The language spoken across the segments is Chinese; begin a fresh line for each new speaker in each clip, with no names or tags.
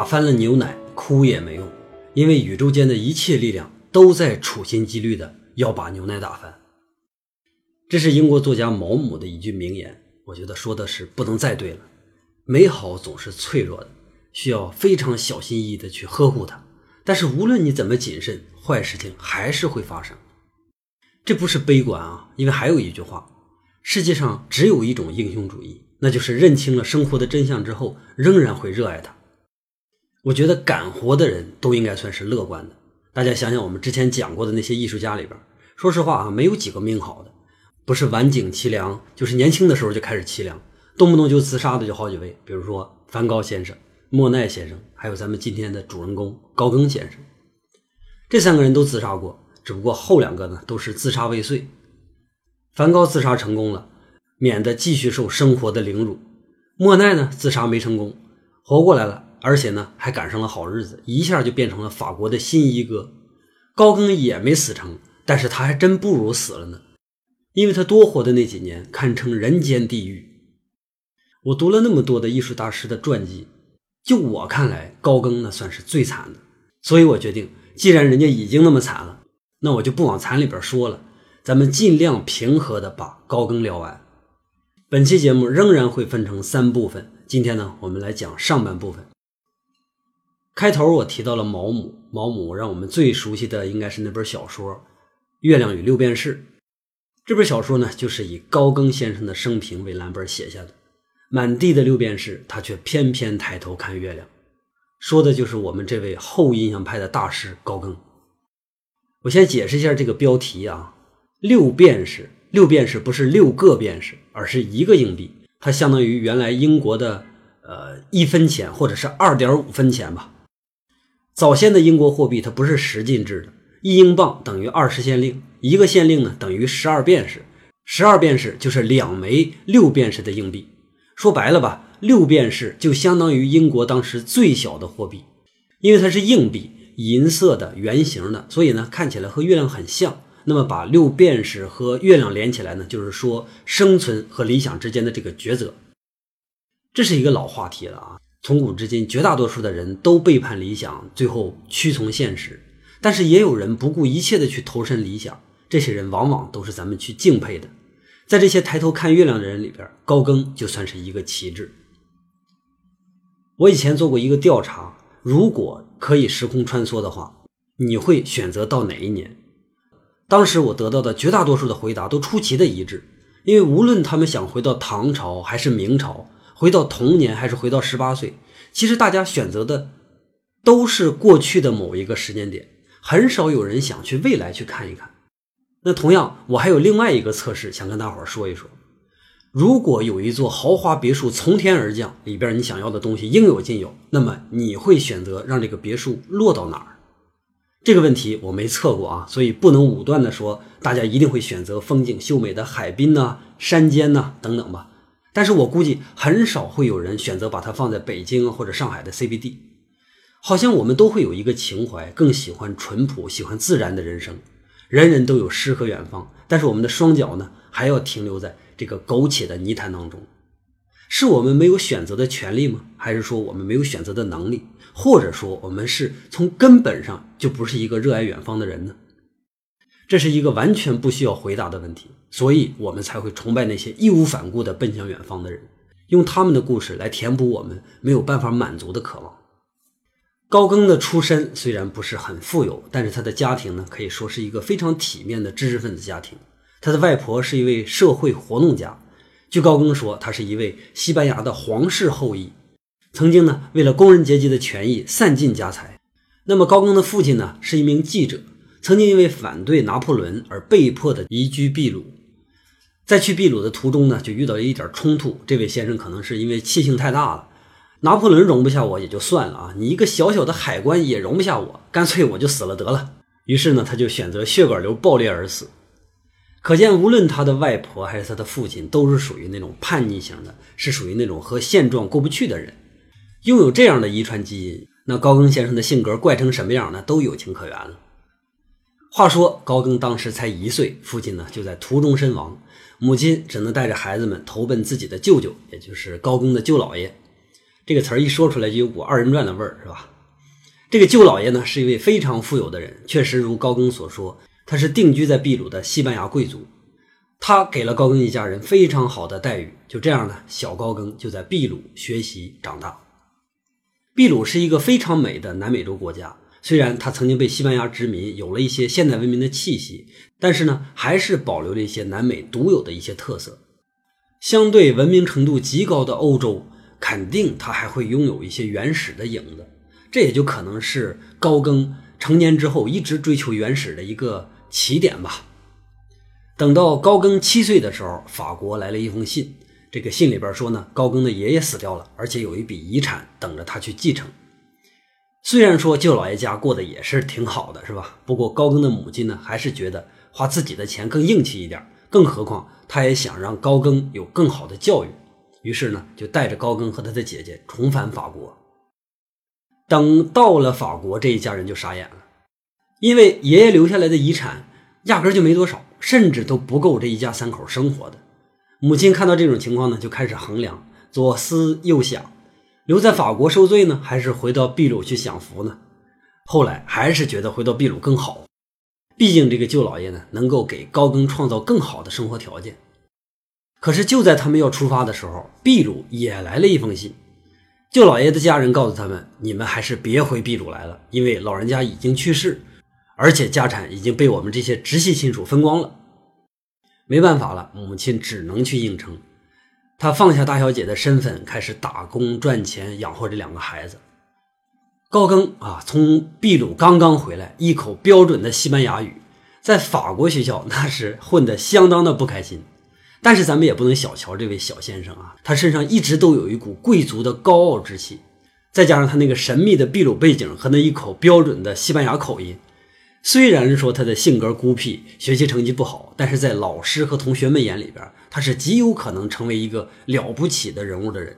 打翻了牛奶，哭也没用，因为宇宙间的一切力量都在处心积虑的要把牛奶打翻。这是英国作家毛姆的一句名言，我觉得说的是不能再对了。美好总是脆弱的，需要非常小心翼翼的去呵护它。但是无论你怎么谨慎，坏事情还是会发生。这不是悲观啊，因为还有一句话：世界上只有一种英雄主义，那就是认清了生活的真相之后，仍然会热爱它。我觉得敢活的人都应该算是乐观的。大家想想，我们之前讲过的那些艺术家里边，说实话啊，没有几个命好的，不是晚景凄凉，就是年轻的时候就开始凄凉，动不动就自杀的就好几位。比如说梵高先生、莫奈先生，还有咱们今天的主人公高更先生，这三个人都自杀过，只不过后两个呢都是自杀未遂。梵高自杀成功了，免得继续受生活的凌辱；莫奈呢自杀没成功，活过来了。而且呢，还赶上了好日子，一下就变成了法国的新一哥。高更也没死成，但是他还真不如死了呢，因为他多活的那几年堪称人间地狱。我读了那么多的艺术大师的传记，就我看来，高更那算是最惨的。所以我决定，既然人家已经那么惨了，那我就不往惨里边说了，咱们尽量平和的把高更聊完。本期节目仍然会分成三部分，今天呢，我们来讲上半部分。开头我提到了毛姆，毛姆让我们最熟悉的应该是那本小说《月亮与六便士》。这本小说呢，就是以高更先生的生平为蓝本写下的。满地的六便士，他却偏偏抬头看月亮，说的就是我们这位后印象派的大师高更。我先解释一下这个标题啊，六便士，六便士不是六个便士，而是一个硬币，它相当于原来英国的呃一分钱或者是二点五分钱吧。早先的英国货币它不是十进制的，一英镑等于二十县令，一个县令呢等于十二便士，十二便士就是两枚六便士的硬币。说白了吧，六便士就相当于英国当时最小的货币，因为它是硬币，银色的，圆形的，所以呢看起来和月亮很像。那么把六便士和月亮连起来呢，就是说生存和理想之间的这个抉择。这是一个老话题了啊。从古至今，绝大多数的人都背叛理想，最后屈从现实。但是也有人不顾一切的去投身理想，这些人往往都是咱们去敬佩的。在这些抬头看月亮的人里边，高更就算是一个旗帜。我以前做过一个调查，如果可以时空穿梭的话，你会选择到哪一年？当时我得到的绝大多数的回答都出奇的一致，因为无论他们想回到唐朝还是明朝。回到童年还是回到十八岁？其实大家选择的都是过去的某一个时间点，很少有人想去未来去看一看。那同样，我还有另外一个测试，想跟大伙儿说一说：如果有一座豪华别墅从天而降，里边你想要的东西应有尽有，那么你会选择让这个别墅落到哪儿？这个问题我没测过啊，所以不能武断的说大家一定会选择风景秀美的海滨呐、山间呐等等吧。但是我估计很少会有人选择把它放在北京或者上海的 CBD，好像我们都会有一个情怀，更喜欢淳朴、喜欢自然的人生。人人都有诗和远方，但是我们的双脚呢，还要停留在这个苟且的泥潭当中。是我们没有选择的权利吗？还是说我们没有选择的能力？或者说我们是从根本上就不是一个热爱远方的人呢？这是一个完全不需要回答的问题，所以我们才会崇拜那些义无反顾地奔向远方的人，用他们的故事来填补我们没有办法满足的渴望。高更的出身虽然不是很富有，但是他的家庭呢，可以说是一个非常体面的知识分子家庭。他的外婆是一位社会活动家，据高更说，他是一位西班牙的皇室后裔，曾经呢为了工人阶级的权益散尽家财。那么高更的父亲呢是一名记者。曾经因为反对拿破仑而被迫的移居秘鲁，在去秘鲁的途中呢，就遇到了一点冲突。这位先生可能是因为气性太大了，拿破仑容不下我也就算了啊，你一个小小的海关也容不下我，干脆我就死了得了。于是呢，他就选择血管瘤爆裂而死。可见，无论他的外婆还是他的父亲，都是属于那种叛逆型的，是属于那种和现状过不去的人。拥有这样的遗传基因，那高更先生的性格怪成什么样呢？都有情可原了。话说高更当时才一岁，父亲呢就在途中身亡，母亲只能带着孩子们投奔自己的舅舅，也就是高更的舅老爷。这个词儿一说出来就有股二人转的味儿，是吧？这个舅老爷呢是一位非常富有的人，确实如高更所说，他是定居在秘鲁的西班牙贵族。他给了高更一家人非常好的待遇，就这样呢，小高更就在秘鲁学习长大。秘鲁是一个非常美的南美洲国家，虽然它曾经被西班牙殖民，有了一些现代文明的气息，但是呢，还是保留了一些南美独有的一些特色。相对文明程度极高的欧洲，肯定它还会拥有一些原始的影子，这也就可能是高更成年之后一直追求原始的一个起点吧。等到高更七岁的时候，法国来了一封信。这个信里边说呢，高更的爷爷死掉了，而且有一笔遗产等着他去继承。虽然说舅老爷家过得也是挺好的，是吧？不过高更的母亲呢，还是觉得花自己的钱更硬气一点。更何况，他也想让高更有更好的教育，于是呢，就带着高更和他的姐姐重返法国。等到了法国，这一家人就傻眼了，因为爷爷留下来的遗产压根就没多少。甚至都不够这一家三口生活的。母亲看到这种情况呢，就开始衡量，左思右想，留在法国受罪呢，还是回到秘鲁去享福呢？后来还是觉得回到秘鲁更好，毕竟这个舅老爷呢，能够给高更创造更好的生活条件。可是就在他们要出发的时候，秘鲁也来了一封信。舅老爷的家人告诉他们：“你们还是别回秘鲁来了，因为老人家已经去世。”而且家产已经被我们这些直系亲属分光了，没办法了，母亲只能去应承。她放下大小姐的身份，开始打工赚钱养活这两个孩子。高更啊，从秘鲁刚刚回来，一口标准的西班牙语，在法国学校那是混得相当的不开心。但是咱们也不能小瞧这位小先生啊，他身上一直都有一股贵族的高傲之气，再加上他那个神秘的秘鲁背景和那一口标准的西班牙口音。虽然说他的性格孤僻，学习成绩不好，但是在老师和同学们眼里边，他是极有可能成为一个了不起的人物的人。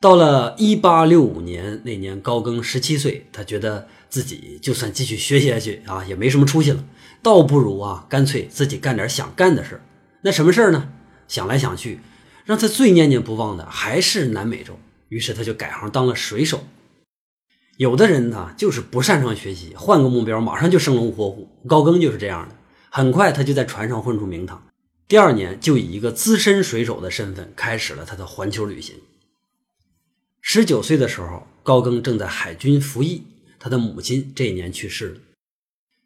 到了一八六五年那年，高更十七岁，他觉得自己就算继续学习下去啊，也没什么出息了，倒不如啊，干脆自己干点想干的事那什么事呢？想来想去，让他最念念不忘的还是南美洲，于是他就改行当了水手。有的人呢，就是不擅长学习，换个目标，马上就生龙活虎。高更就是这样的，很快他就在船上混出名堂。第二年，就以一个资深水手的身份开始了他的环球旅行。十九岁的时候，高更正在海军服役，他的母亲这一年去世了。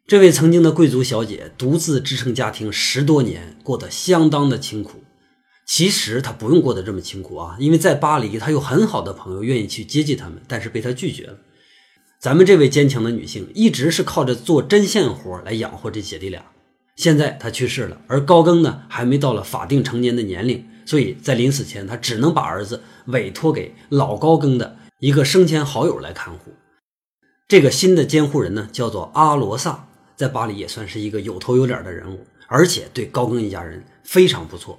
这位曾经的贵族小姐独自支撑家庭十多年，过得相当的清苦。其实她不用过得这么清苦啊，因为在巴黎，她有很好的朋友愿意去接济他们，但是被她拒绝了。咱们这位坚强的女性一直是靠着做针线活来养活这姐弟俩。现在他去世了，而高更呢还没到了法定成年的年龄，所以在临死前，他只能把儿子委托给老高更的一个生前好友来看护。这个新的监护人呢叫做阿罗萨，在巴黎也算是一个有头有脸的人物，而且对高更一家人非常不错。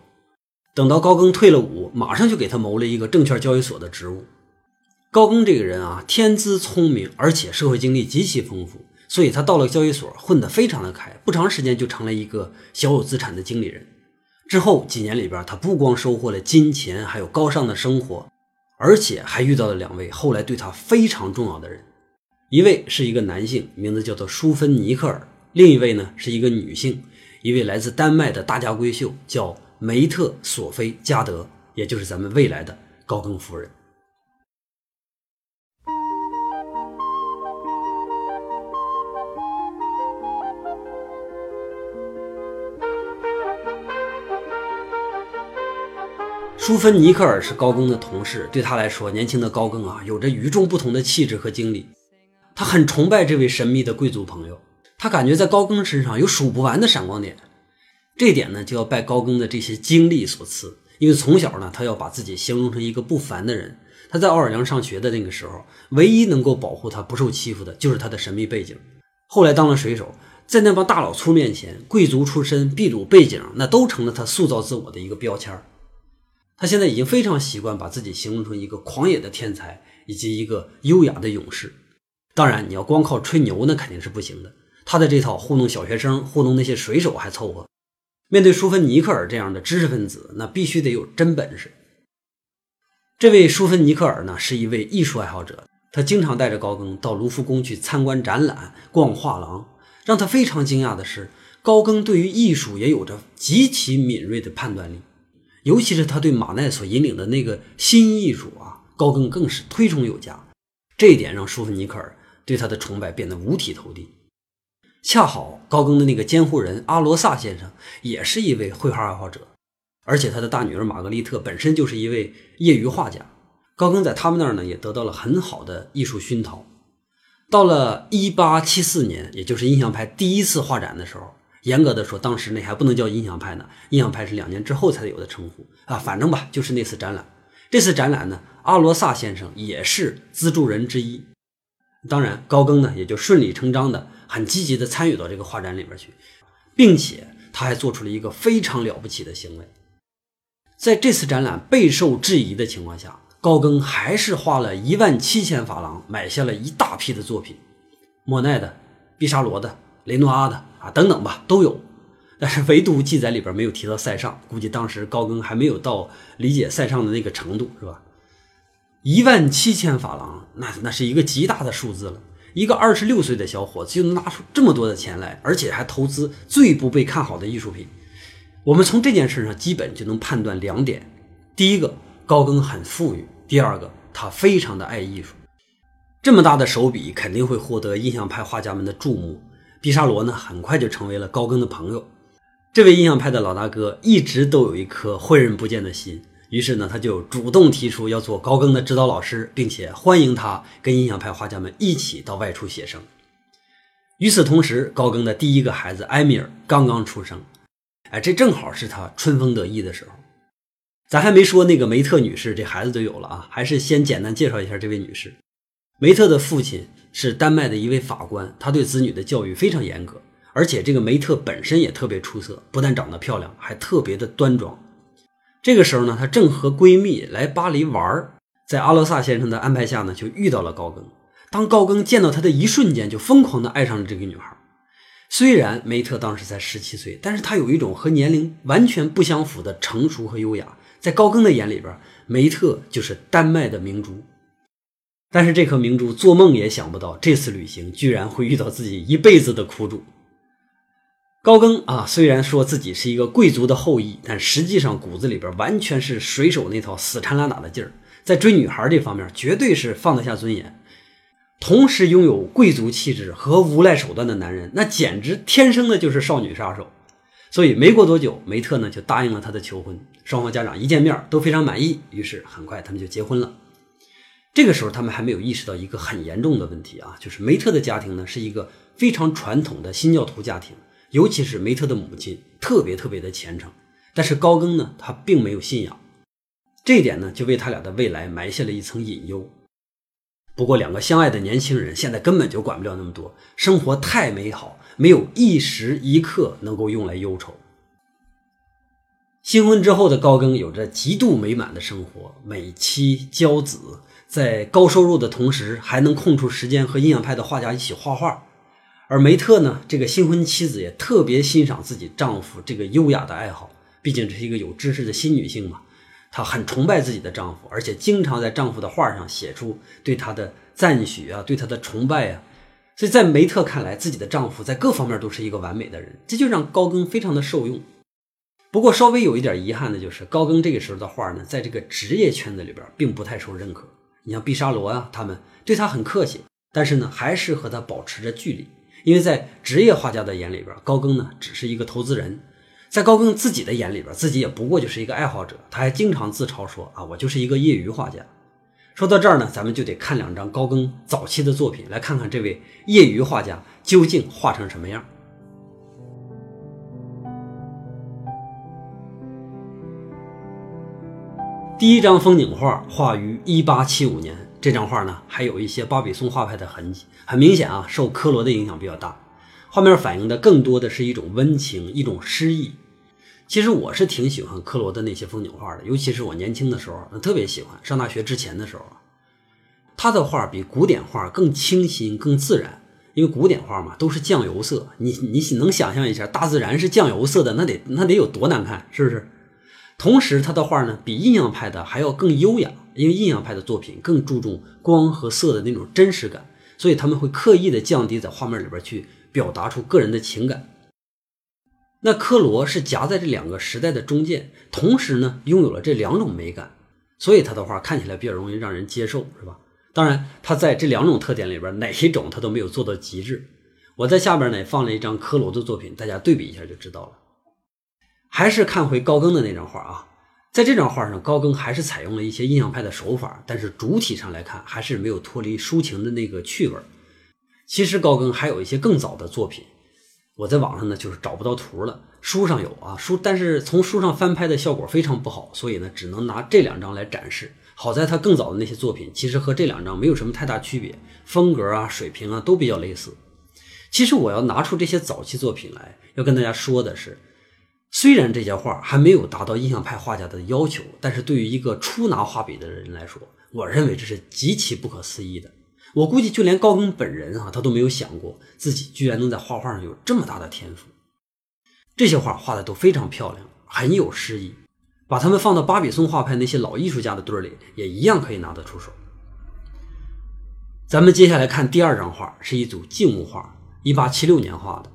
等到高更退了伍，马上就给他谋了一个证券交易所的职务。高更这个人啊，天资聪明，而且社会经历极其丰富，所以他到了交易所混得非常的开，不长时间就成了一个小有资产的经理人。之后几年里边，他不光收获了金钱，还有高尚的生活，而且还遇到了两位后来对他非常重要的人，一位是一个男性，名字叫做舒芬尼克尔；另一位呢是一个女性，一位来自丹麦的大家闺秀，叫梅特索菲加德，也就是咱们未来的高更夫人。舒芬尼克尔是高更的同事，对他来说，年轻的高更啊，有着与众不同的气质和经历。他很崇拜这位神秘的贵族朋友，他感觉在高更身上有数不完的闪光点。这点呢，就要拜高更的这些经历所赐。因为从小呢，他要把自己形容成一个不凡的人。他在奥尔良上学的那个时候，唯一能够保护他不受欺负的，就是他的神秘背景。后来当了水手，在那帮大老粗面前，贵族出身、秘鲁背景，那都成了他塑造自我的一个标签儿。他现在已经非常习惯把自己形容成一个狂野的天才，以及一个优雅的勇士。当然，你要光靠吹牛，那肯定是不行的。他的这套糊弄小学生、糊弄那些水手还凑合，面对舒芬尼克尔这样的知识分子，那必须得有真本事。这位舒芬尼克尔呢，是一位艺术爱好者，他经常带着高更到卢浮宫去参观展览、逛画廊。让他非常惊讶的是，高更对于艺术也有着极其敏锐的判断力，尤其是他对马奈所引领的那个新艺术啊，高更更是推崇有加。这一点让舒芬尼克尔对他的崇拜变得五体投地。恰好高更的那个监护人阿罗萨先生也是一位绘画爱好者。而且他的大女儿玛格丽特本身就是一位业余画家，高更在他们那儿呢也得到了很好的艺术熏陶。到了1874年，也就是印象派第一次画展的时候，严格的说，当时那还不能叫印象派呢，印象派是两年之后才有的称呼啊。反正吧，就是那次展览。这次展览呢，阿罗萨先生也是资助人之一。当然，高更呢也就顺理成章的很积极的参与到这个画展里边去，并且他还做出了一个非常了不起的行为。在这次展览备受质疑的情况下，高更还是花了一万七千法郎买下了一大批的作品，莫奈的、毕沙罗的、雷诺阿的啊等等吧都有，但是唯独记载里边没有提到塞尚，估计当时高更还没有到理解塞尚的那个程度，是吧？一万七千法郎，那那是一个极大的数字了。一个二十六岁的小伙子就能拿出这么多的钱来，而且还投资最不被看好的艺术品。我们从这件事上基本就能判断两点：第一个，高更很富裕；第二个，他非常的爱艺术。这么大的手笔肯定会获得印象派画家们的注目。毕沙罗呢，很快就成为了高更的朋友。这位印象派的老大哥一直都有一颗诲人不见的心，于是呢，他就主动提出要做高更的指导老师，并且欢迎他跟印象派画家们一起到外出写生。与此同时，高更的第一个孩子埃米尔刚刚出生。哎，这正好是他春风得意的时候。咱还没说那个梅特女士，这孩子就有了啊。还是先简单介绍一下这位女士。梅特的父亲是丹麦的一位法官，他对子女的教育非常严格，而且这个梅特本身也特别出色，不但长得漂亮，还特别的端庄。这个时候呢，她正和闺蜜来巴黎玩，在阿罗萨先生的安排下呢，就遇到了高更。当高更见到她的一瞬间，就疯狂的爱上了这个女孩。虽然梅特当时才十七岁，但是她有一种和年龄完全不相符的成熟和优雅。在高更的眼里边，梅特就是丹麦的明珠。但是这颗明珠做梦也想不到，这次旅行居然会遇到自己一辈子的苦主。高更啊，虽然说自己是一个贵族的后裔，但实际上骨子里边完全是水手那套死缠烂打的劲儿，在追女孩这方面绝对是放得下尊严。同时拥有贵族气质和无赖手段的男人，那简直天生的就是少女杀手。所以没过多久，梅特呢就答应了他的求婚。双方家长一见面都非常满意，于是很快他们就结婚了。这个时候他们还没有意识到一个很严重的问题啊，就是梅特的家庭呢是一个非常传统的新教徒家庭，尤其是梅特的母亲特别特别的虔诚。但是高更呢，他并没有信仰，这一点呢就为他俩的未来埋下了一层隐忧。不过，两个相爱的年轻人现在根本就管不了那么多，生活太美好，没有一时一刻能够用来忧愁。新婚之后的高更有着极度美满的生活，美妻娇子，在高收入的同时，还能空出时间和印象派的画家一起画画。而梅特呢，这个新婚妻子也特别欣赏自己丈夫这个优雅的爱好，毕竟这是一个有知识的新女性嘛。她很崇拜自己的丈夫，而且经常在丈夫的画上写出对他的赞许啊，对他的崇拜啊。所以在梅特看来，自己的丈夫在各方面都是一个完美的人，这就让高更非常的受用。不过稍微有一点遗憾的就是，高更这个时候的画呢，在这个职业圈子里边并不太受认可。你像毕沙罗啊，他们对他很客气，但是呢，还是和他保持着距离，因为在职业画家的眼里边，高更呢只是一个投资人。在高更自己的眼里边，自己也不过就是一个爱好者。他还经常自嘲说：“啊，我就是一个业余画家。”说到这儿呢，咱们就得看两张高更早期的作品，来看看这位业余画家究竟画成什么样。第一张风景画画于1875年，这张画呢还有一些巴比松画派的痕迹，很明显啊，受科罗的影响比较大。画面反映的更多的是一种温情，一种诗意。其实我是挺喜欢科罗的那些风景画的，尤其是我年轻的时候，特别喜欢。上大学之前的时候，他的画比古典画更清新、更自然。因为古典画嘛，都是酱油色，你你能想象一下，大自然是酱油色的，那得那得有多难看，是不是？同时，他的画呢比印象派的还要更优雅，因为印象派的作品更注重光和色的那种真实感，所以他们会刻意的降低在画面里边去表达出个人的情感。那科罗是夹在这两个时代的中间，同时呢拥有了这两种美感，所以他的画看起来比较容易让人接受，是吧？当然，他在这两种特点里边哪一种他都没有做到极致。我在下边呢放了一张科罗的作品，大家对比一下就知道了。还是看回高更的那张画啊，在这张画上，高更还是采用了一些印象派的手法，但是主体上来看还是没有脱离抒情的那个趣味。其实高更还有一些更早的作品。我在网上呢，就是找不到图了。书上有啊，书，但是从书上翻拍的效果非常不好，所以呢，只能拿这两张来展示。好在他更早的那些作品，其实和这两张没有什么太大区别，风格啊、水平啊都比较类似。其实我要拿出这些早期作品来，要跟大家说的是，虽然这些画还没有达到印象派画家的要求，但是对于一个初拿画笔的人来说，我认为这是极其不可思议的。我估计就连高更本人啊，他都没有想过自己居然能在画画上有这么大的天赋。这些画画的都非常漂亮，很有诗意，把它们放到巴比松画派那些老艺术家的堆里，也一样可以拿得出手。咱们接下来看第二张画，是一组静物画，一八七六年画的。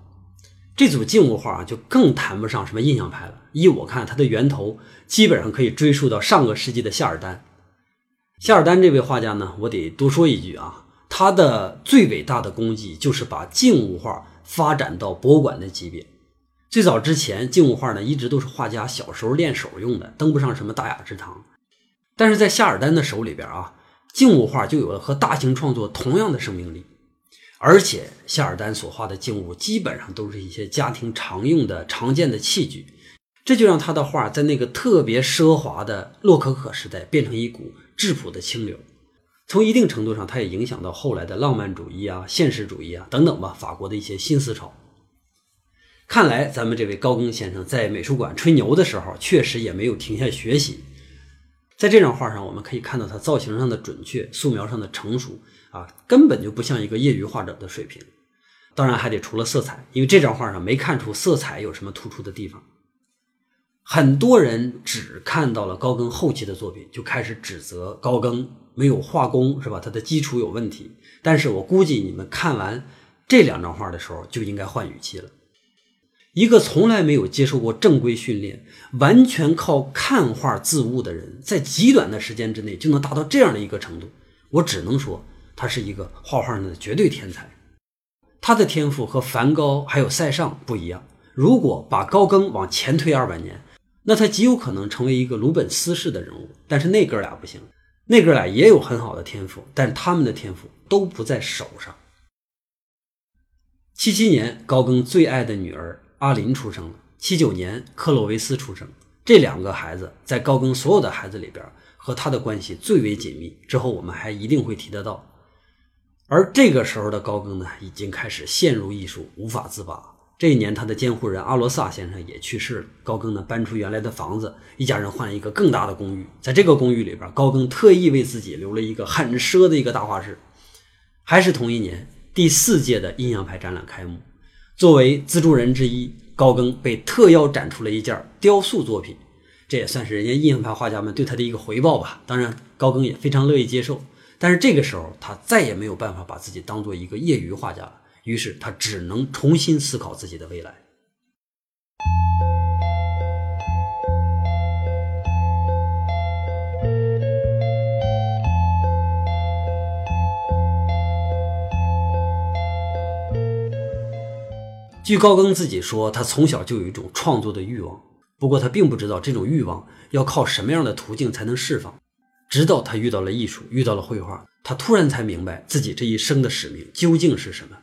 这组静物画啊就更谈不上什么印象派了。依我看，它的源头基本上可以追溯到上个世纪的夏尔丹。夏尔丹这位画家呢，我得多说一句啊。他的最伟大的功绩就是把静物画发展到博物馆的级别。最早之前，静物画呢一直都是画家小时候练手用的，登不上什么大雅之堂。但是在夏尔丹的手里边啊，静物画就有了和大型创作同样的生命力。而且夏尔丹所画的静物基本上都是一些家庭常用的、常见的器具，这就让他的画在那个特别奢华的洛可可时代变成一股质朴的清流。从一定程度上，它也影响到后来的浪漫主义啊、现实主义啊等等吧，法国的一些新思潮。看来咱们这位高更先生在美术馆吹牛的时候，确实也没有停下学习。在这张画上，我们可以看到他造型上的准确、素描上的成熟啊，根本就不像一个业余画者的水平。当然还得除了色彩，因为这张画上没看出色彩有什么突出的地方。很多人只看到了高更后期的作品，就开始指责高更。没有画工是吧？他的基础有问题。但是我估计你们看完这两张画的时候，就应该换语气了。一个从来没有接受过正规训练、完全靠看画自悟的人，在极短的时间之内就能达到这样的一个程度，我只能说他是一个画画的绝对天才。他的天赋和梵高还有塞尚不一样。如果把高更往前推二百年，那他极有可能成为一个鲁本斯式的人物。但是那哥俩不行。那哥俩也有很好的天赋，但他们的天赋都不在手上。七七年，高更最爱的女儿阿林出生了；七九年，克洛维斯出生。这两个孩子在高更所有的孩子里边，和他的关系最为紧密。之后我们还一定会提得到。而这个时候的高更呢，已经开始陷入艺术，无法自拔。这一年，他的监护人阿罗萨先生也去世了。高更呢，搬出原来的房子，一家人换了一个更大的公寓。在这个公寓里边，高更特意为自己留了一个很奢的一个大画室。还是同一年，第四届的阴阳派展览开幕，作为资助人之一，高更被特邀展出了一件雕塑作品，这也算是人家阴阳派画家们对他的一个回报吧。当然，高更也非常乐意接受。但是这个时候，他再也没有办法把自己当做一个业余画家了。于是他只能重新思考自己的未来。据高更自己说，他从小就有一种创作的欲望，不过他并不知道这种欲望要靠什么样的途径才能释放。直到他遇到了艺术，遇到了绘画，他突然才明白自己这一生的使命究竟是什么。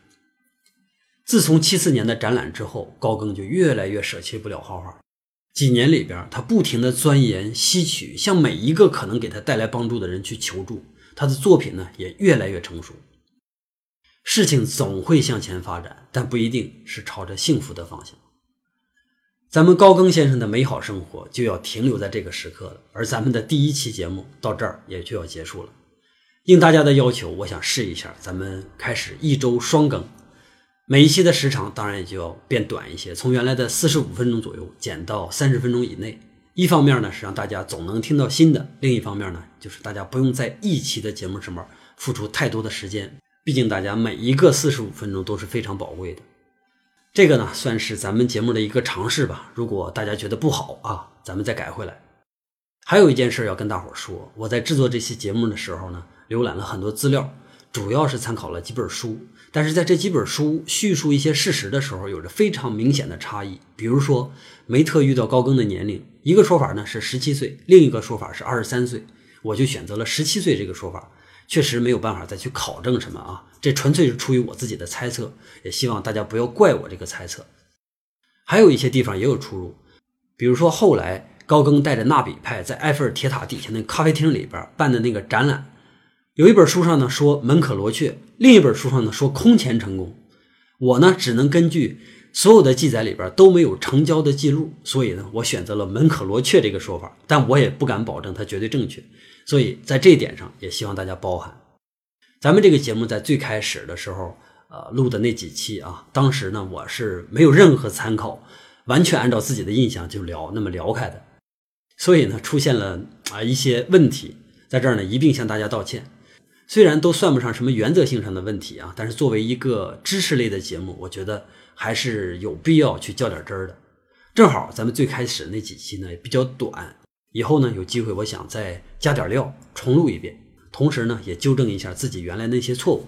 自从七四年的展览之后，高更就越来越舍弃不了画画。几年里边，他不停地钻研、吸取，向每一个可能给他带来帮助的人去求助。他的作品呢，也越来越成熟。事情总会向前发展，但不一定是朝着幸福的方向。咱们高更先生的美好生活就要停留在这个时刻了，而咱们的第一期节目到这儿也就要结束了。应大家的要求，我想试一下，咱们开始一周双更。每一期的时长当然也就要变短一些，从原来的四十五分钟左右减到三十分钟以内。一方面呢是让大家总能听到新的，另一方面呢就是大家不用在一期的节目上面付出太多的时间，毕竟大家每一个四十五分钟都是非常宝贵的。这个呢算是咱们节目的一个尝试吧。如果大家觉得不好啊，咱们再改回来。还有一件事要跟大伙说，我在制作这期节目的时候呢，浏览了很多资料，主要是参考了几本书。但是在这几本书叙述一些事实的时候，有着非常明显的差异。比如说，梅特遇到高更的年龄，一个说法呢是十七岁，另一个说法是二十三岁。我就选择了十七岁这个说法，确实没有办法再去考证什么啊，这纯粹是出于我自己的猜测，也希望大家不要怪我这个猜测。还有一些地方也有出入，比如说后来高更带着纳比派在埃菲尔铁塔底下那咖啡厅里边办的那个展览。有一本书上呢说门可罗雀，另一本书上呢说空前成功。我呢只能根据所有的记载里边都没有成交的记录，所以呢我选择了门可罗雀这个说法，但我也不敢保证它绝对正确。所以在这一点上也希望大家包涵。咱们这个节目在最开始的时候，呃录的那几期啊，当时呢我是没有任何参考，完全按照自己的印象就聊那么聊开的，所以呢出现了啊一些问题，在这儿呢一并向大家道歉。虽然都算不上什么原则性上的问题啊，但是作为一个知识类的节目，我觉得还是有必要去较点真儿的。正好咱们最开始那几期呢也比较短，以后呢有机会我想再加点料重录一遍，同时呢也纠正一下自己原来那些错误。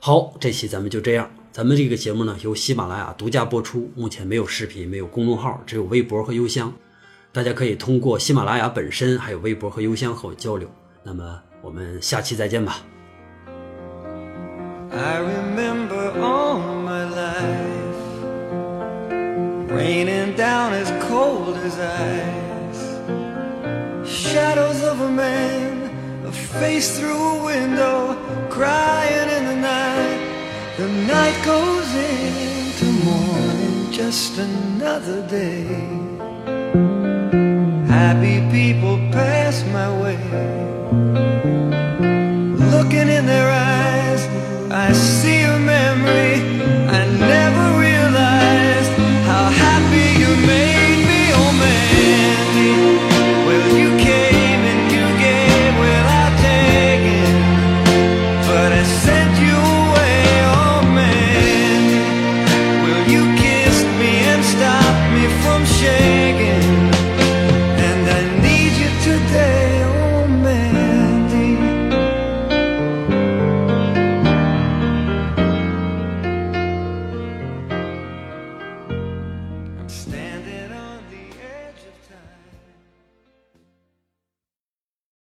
好，这期咱们就这样。咱们这个节目呢由喜马拉雅独家播出，目前没有视频，没有公众号，只有微博和邮箱。大家可以通过喜马拉雅本身，还有微博和邮箱和我交流。那么。我们下期再见吧。I remember all my life raining down as cold as ice. Shadows of a man, a face through a window, crying in the night. The night goes into morning, just another day. Happy people pass my way looking in their eyes